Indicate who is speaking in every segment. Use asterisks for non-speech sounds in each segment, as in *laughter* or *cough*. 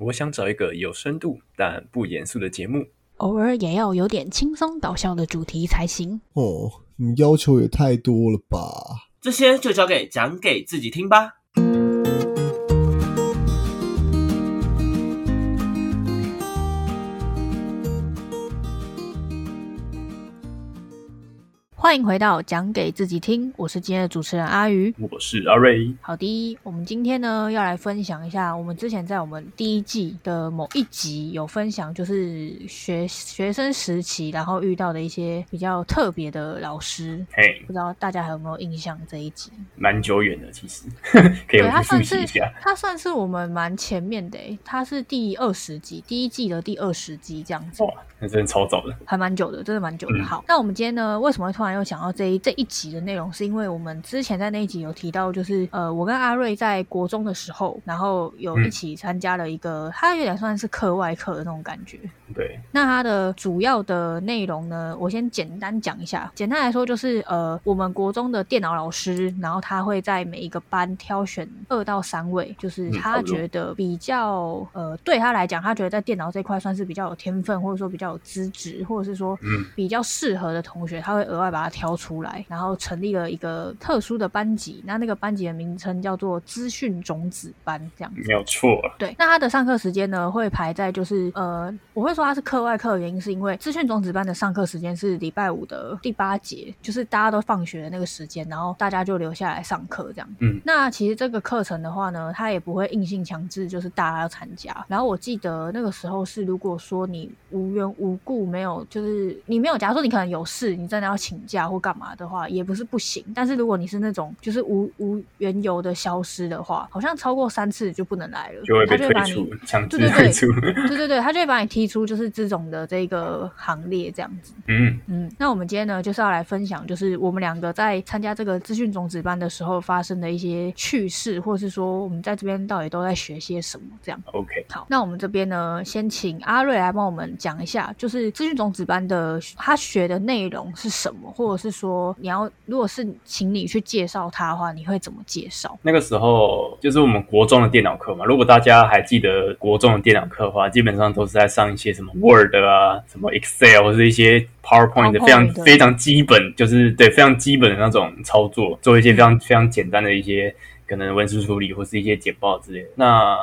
Speaker 1: 我想找一个有深度但不严肃的节目，
Speaker 2: 偶尔也要有点轻松搞笑的主题才行。
Speaker 3: 哦，你要求也太多了吧？
Speaker 4: 这些就交给讲给自己听吧。
Speaker 2: 欢迎回到讲给自己听，我是今天的主持人阿鱼。
Speaker 1: 我是阿瑞。
Speaker 2: 好的，我们今天呢要来分享一下，我们之前在我们第一季的某一集有分享，就是学学生时期，然后遇到的一些比较特别的老师。
Speaker 1: 嘿，
Speaker 2: 不知道大家还有没有印象这一集？
Speaker 1: 蛮久远的，其实 *laughs* 可以
Speaker 2: 对，
Speaker 1: 我去复
Speaker 2: 它算是
Speaker 1: 习一下。
Speaker 2: 它算是我们蛮前面的诶，它是第二十集，第一季的第二十集这样子。
Speaker 1: 哇，那真的超早的。
Speaker 2: 还蛮久的，真的蛮久的。
Speaker 1: 嗯
Speaker 2: 好，那我们今天呢，为什么会突然又想到这一这一集的内容？是因为我们之前在那一集有提到，就是呃，我跟阿瑞在国中的时候，然后有一起参加了一个，它有点算是课外课的那种感觉。
Speaker 1: 对，
Speaker 2: 那它的主要的内容呢，我先简单讲一下。简单来说，就是呃，我们国中的电脑老师，然后他会在每一个班挑选二到三位，就是他觉得比较呃，对他来讲，他觉得在电脑这块算是比较有天分，或者说比较有资质，或者是说
Speaker 1: 嗯
Speaker 2: 比较适合的同学，他会额外把他挑出来，然后成立了一个特殊的班级。那那个班级的名称叫做资讯种子班，这样子。
Speaker 1: 没有错。
Speaker 2: 对，那他的上课时间呢，会排在就是呃，我会说他是课外课的原因，是因为资讯种子班的上课时间是礼拜五的第八节，就是大家都放学的那个时间，然后大家就留下来上课这样。
Speaker 1: 嗯，
Speaker 2: 那其实这个课程的话呢，它也不会硬性强制就是大家要参加。然后我记得那个时候是，如果说你无缘无故没有，就是你没有，假如说你可能有事，你真的要请假或干嘛的话，也不是不行。但是如果你是那种就是无无缘由的消失的话，好像超过三次就不能来了，
Speaker 1: 就会被
Speaker 2: 他就会把你
Speaker 1: 退出，
Speaker 2: 对对对。对对对，他就会把你踢出就是这种的这个行列这样子。
Speaker 1: 嗯，
Speaker 2: 嗯，那我们今天呢就是要来分享，就是我们两个在参加这个资讯种子班的时候发生的一些趣事，或是说我们在这边到底都在学些什么这样。
Speaker 1: OK，
Speaker 2: 好，那我们这边呢，先请阿瑞来帮我们讲一下，就是资讯种子班的他学的内容是什么，或者是说你要如果是请你去介绍他的话，你会怎么介绍？
Speaker 1: 那个时候就是我们国中的电脑课嘛。如果大家还记得国中的电脑课的话，基本上都是在上一些什么 Word 啊、什么 Excel 或是一些 PowerPoint 的非常非常基本，就是对非常基本的那种操作，做一些非常非常简单的一些可能文书处理或是一些简报之类的。那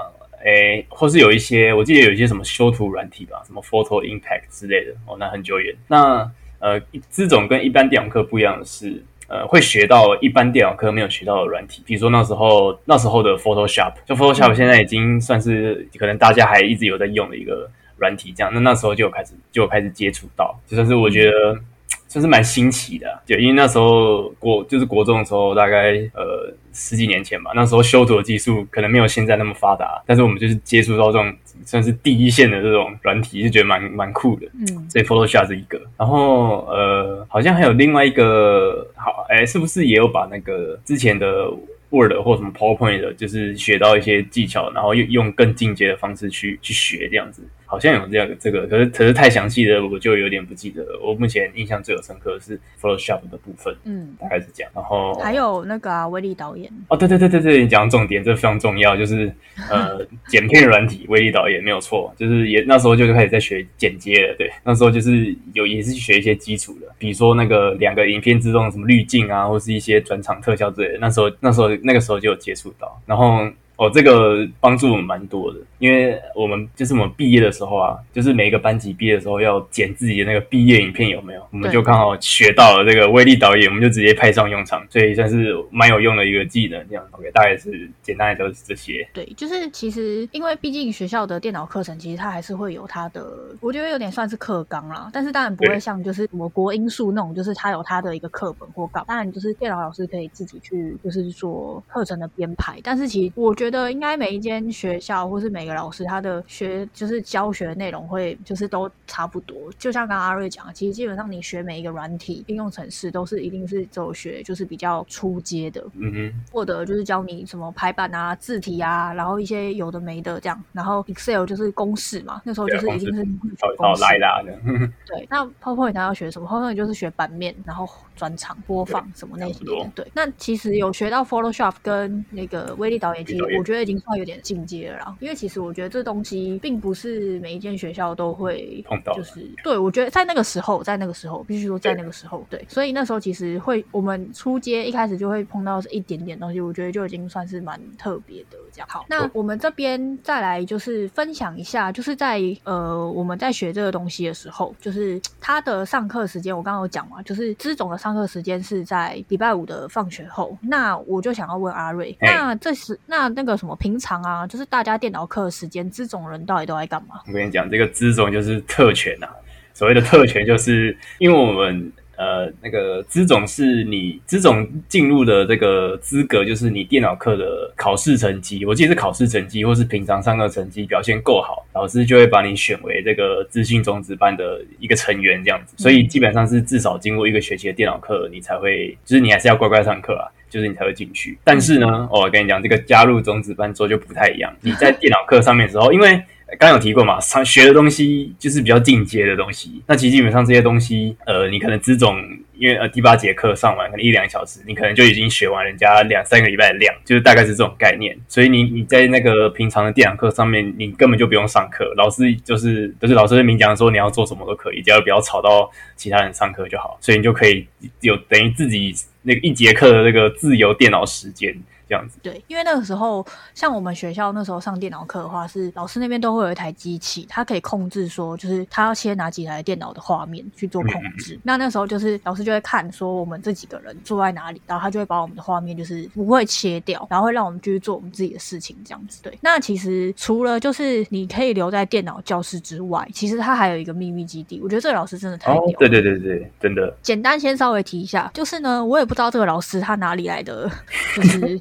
Speaker 1: 诶，或是有一些，我记得有一些什么修图软体吧，什么 Photo Impact 之类的，哦，那很久远。那呃，这种跟一般电脑课不一样的是，呃，会学到一般电脑课没有学到的软体，比如说那时候那时候的 Photoshop，就 Photoshop 现在已经算是可能大家还一直有在用的一个软体，这样。那那时候就开始就开始接触到，就算是我觉得。算是蛮新奇的啊、对，因为那时候国就是国中的时候，大概呃十几年前吧，那时候修图的技术可能没有现在那么发达，但是我们就是接触到这种算是第一线的这种软体，就觉得蛮蛮酷的。
Speaker 2: 嗯，
Speaker 1: 所以 Photoshop 是一个，然后呃，好像还有另外一个，好，哎，是不是也有把那个之前的 Word 或什么 PowerPoint 的，就是学到一些技巧，然后用用更进阶的方式去去学这样子？好像有这样这个，可是可是太详细的我就有点不记得了。我目前印象最有深刻的是 Photoshop 的部分，
Speaker 2: 嗯，
Speaker 1: 大概是这样。然后
Speaker 2: 还有那个啊，威力导演，
Speaker 1: 哦，对对对对对，你讲重点，这非常重要，就是呃，*laughs* 剪片软体，威力导演没有错，就是也那时候就开始在学剪接了，对，那时候就是有也是学一些基础的，比如说那个两个影片之中什么滤镜啊，或是一些转场特效之类的，那时候那时候那个时候就有接触到，然后。哦，这个帮助我们蛮多的，因为我们就是我们毕业的时候啊，就是每一个班级毕业的时候要剪自己的那个毕业影片，有没有？我们就刚好学到了这个威力导演，我们就直接派上用场，所以算是蛮有用的一个技能。这样，OK，大概是简单的就是这些。
Speaker 2: 对，就是其实因为毕竟学校的电脑课程，其实它还是会有它的，我觉得有点算是课纲啦，但是当然不会像就是我国英数那种，就是它有它的一个课本或稿，当然就是电脑老师可以自己去就是做课程的编排，但是其实我觉得应该每一间学校或是每个老师他的学就是教学内容会就是都差不多，就像刚刚阿瑞讲的，其实基本上你学每一个软体应用程式都是一定是走学就是比较初阶的，
Speaker 1: 嗯哼，
Speaker 2: 或者就是教你什么排版啊、字体啊，然后一些有的没的这样。然后 Excel 就是公式嘛，那时候就是一定是
Speaker 1: 找找来啦的。*laughs*
Speaker 2: 对，那 PowerPoint 它要学什么？PowerPoint 就是学版面，然后转场播放什么那些。对，那其实有学到 Photoshop 跟那个威力导演，其实
Speaker 1: 威力导演
Speaker 2: 我觉得已经算有点进阶了啦。因为其实实我觉得这东西并不是每一间学校都会
Speaker 1: 碰到
Speaker 2: 就是对我觉得在那个时候，在那个时候必须说在那个时候，对，所以那时候其实会我们出街一开始就会碰到一点点东西，我觉得就已经算是蛮特别的这样。好，那我们这边再来就是分享一下，就是在呃我们在学这个东西的时候，就是他的上课时间，我刚刚有讲嘛，就是资总的上课时间是在礼拜五的放学后。那我就想要问阿瑞，
Speaker 1: 哎
Speaker 2: 那这时那那个什么平常啊，就是大家电脑课时间，资种人到底都在干嘛？
Speaker 1: 我跟你讲，这个资种就是特权啊。所谓的特权，就是因为我们呃那个资总是你资总进入的这个资格，就是你电脑课的考试成绩，我记得是考试成绩或是平常上课成绩表现够好，老师就会把你选为这个资讯种子班的一个成员这样子。所以基本上是至少经过一个学期的电脑课，你才会，就是你还是要乖乖上课啊。就是你才会进去，但是呢，哦，我跟你讲，这个加入种子班之后就不太一样。你在电脑课上面的时候，因为刚有提过嘛，上学的东西就是比较进阶的东西。那其实基本上这些东西，呃，你可能只种，因为呃第八节课上完，可能一两小时，你可能就已经学完人家两三个礼拜的量，就是大概是这种概念。所以你你在那个平常的电脑课上面，你根本就不用上课，老师就是就是老师会明讲说你要做什么都可以，只要不要吵到其他人上课就好。所以你就可以有等于自己那个一节课的那个自由电脑时间这样子。
Speaker 2: 对，因为那个时候，像我们学校那时候上电脑课的话，是老师那边都会有一台机器，它可以控制说，就是他要切哪几台电脑的画面去做控制。那那时候就是老师就会看说我们这几个人坐在哪里，然后他就会把我们的画面就是不会切掉，然后会让我们继续做我们自己的事情这样子。对，那其实除了就是你可以留在电脑教室之外，其实它还有一个秘密基地。我觉得这个老师真的太屌了。，
Speaker 1: 哦对对对对，真的。
Speaker 2: 简单先稍微提一下，就是呢，我也不知道这个老师他哪里来的，就是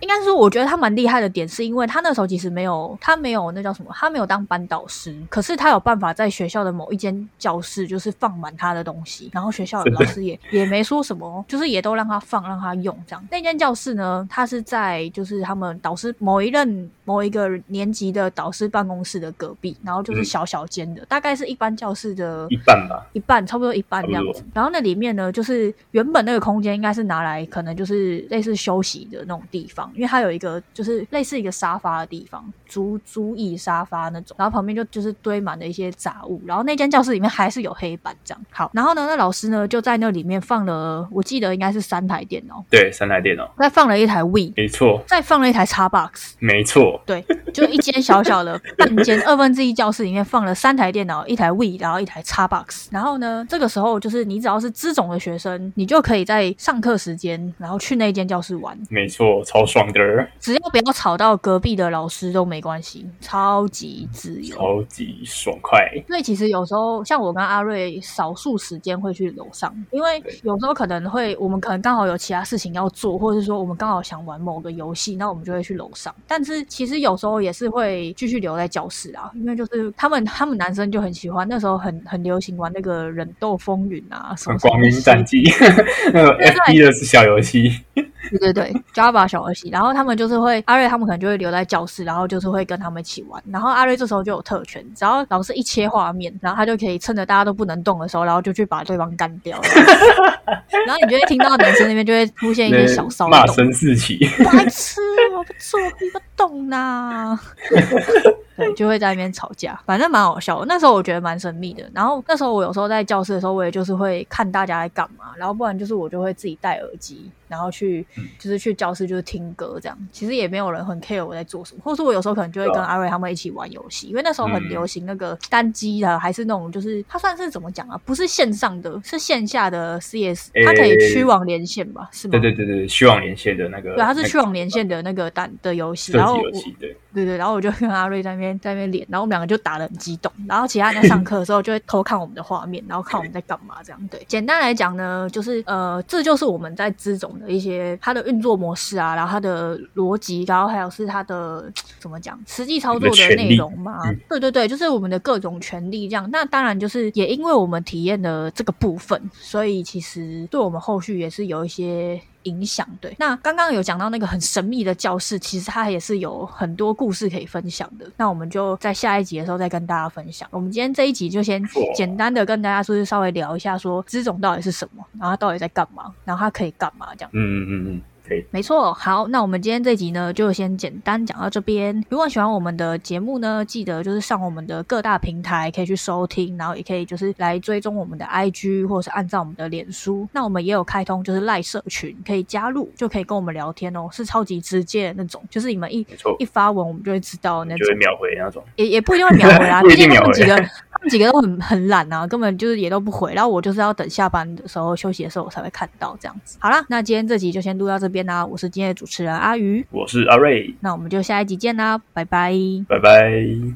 Speaker 2: 应该是，我觉得他蛮厉害的点，是因为他那时候其实没有，他没有那叫什么，他没有当班导师，可是他有办法在学校的某一间教室，就是放满他的东西，然后学校的老师也 *laughs* 也没说什么，就是也都让他放，让他用这样。那间教室呢，他是在就是他们导师某一任某一个年级的导师办公室的隔壁，然后就是
Speaker 1: 嗯
Speaker 2: 小小间的，大概是一般教室的
Speaker 1: 一半吧，
Speaker 2: 一半，差不多一半这样子。然后那里面呢，就是原本那个空间应该是拿来可能就是类似休息的那种地方，因为它有一个就是类似一个沙发的地方，竹竹椅沙发那种，然后旁边就就是堆满了一些杂物。然后那间教室里面还是有黑板这样。好，然后呢，那老师呢就在那里面放了，我记得应该是三台电脑，
Speaker 1: 对，三台电脑，
Speaker 2: 再放了一台 We，
Speaker 1: 没错，
Speaker 2: 再放了一台 Xbox。
Speaker 1: 没错，
Speaker 2: 对，就一间小小的 *laughs* 半间二分之一教室里面放了三台电脑，一台 We，然后一台 Xbox。然后呢，这个时候就是你只要是资种的学生，你就可以在上课时间，然后去那间教室玩，
Speaker 1: 没错，超爽的，
Speaker 2: 只要不要吵到隔壁的老师都没关系，超级自由。
Speaker 1: 超级爽快。
Speaker 2: 所以其实有时候像我跟阿瑞，少数时间会去楼上，因为有时候可能会我们可能刚好有其他事情要做，或者是说我们刚好想玩某个游戏，那我们就会去楼上。但是其实有时候也是会继续留在教室啊，因为就是他们他们男生就很喜欢，那时候很很流行玩那个忍斗风云啊，什么
Speaker 1: 光明战记那个 FP 的小游戏，
Speaker 2: 对对对，Java 小游戏，然后他们就是会阿瑞他们可能就会留在教室，然后就是会跟他们一起玩。然后阿瑞这时候就有特权，只要老师一切画面，然后他就可以趁着大家都不能动的时候，然后就去把对方干掉。*laughs* 然后你就会听到男生那边就会出现一些小骚动，
Speaker 1: 骂声四起。
Speaker 2: 白痴，我不做，你不动呐。*laughs* 对，就会在那边吵架，反正蛮好笑的。那时候我觉得蛮神秘的。然后那时候我有时候在教室的时候，我也就是会看大家在干嘛，然后不然就是我就会自己戴耳机，然后去就是去教室就是听歌这样。其实也没有人很 care 我在做什么，或者说我有时候可能就会跟阿瑞他们一起玩游戏，因为那时候很流行那个单机的，还是那种就是它算是怎么讲啊？不是线上的，是线下的 CS，它可以
Speaker 1: 诶
Speaker 2: 区网连线吧？是吗？
Speaker 1: 对对对对，区网连线的那个，
Speaker 2: 对，它是
Speaker 1: 那个
Speaker 2: 去网连线的那个单的游戏，然后
Speaker 1: 对
Speaker 2: 对，然后我就跟阿瑞在那边在那边练，然后我们两个就打得很激动，然后其他人在上课的时候就会偷看我们的画面，然后看我们在干嘛这样。对，简单来讲呢，就是呃，这就是我们在资总的一些它的运作模式啊，然后它的逻辑，然后还有是它的怎么讲实际操作的内容嘛。
Speaker 1: 嗯
Speaker 2: 对对对，就是我们的各种权利这样。那当然就是也因为我们体验了这个部分，所以其实对我们后续也是有一些影响。对，那刚刚有讲到那个很神秘的教室，其实它也是有很多故事可以分享的。那我们就在下一集的时候再跟大家分享。我们今天这一集就先简单的跟大家就是稍微聊一下，说资种到底是什么，然后它到底在干嘛，然后它可以干嘛这样。
Speaker 1: 嗯嗯嗯嗯，对，
Speaker 2: 没错，好，那我们今天这集呢，就先简单讲到这边。如果喜欢我们的节目呢，记得就是上我们的各大平台可以去收听，然后也可以就是来追踪我们的 IG 或者是按照我们的脸书。那我们也有开通就是赖社群，可以加入，就可以跟我们聊天哦，是超级直接的那种，就是你们一一，发文，我们就会知道那种，
Speaker 1: 就会秒回那种。
Speaker 2: 也也不一定会秒回
Speaker 1: 啊，*laughs*
Speaker 2: 毕竟
Speaker 1: 定秒回
Speaker 2: 他们几个。他们几个都很很懒啊，根本就是也都不回，然后我就是要等下班的时候休息的时候我才会看到这样子。好啦，那今天这集就先录到这边啦，我是今天的主持人阿鱼，
Speaker 1: 我是阿瑞，
Speaker 2: 那我们就下一集见啦，拜拜。
Speaker 1: 拜拜。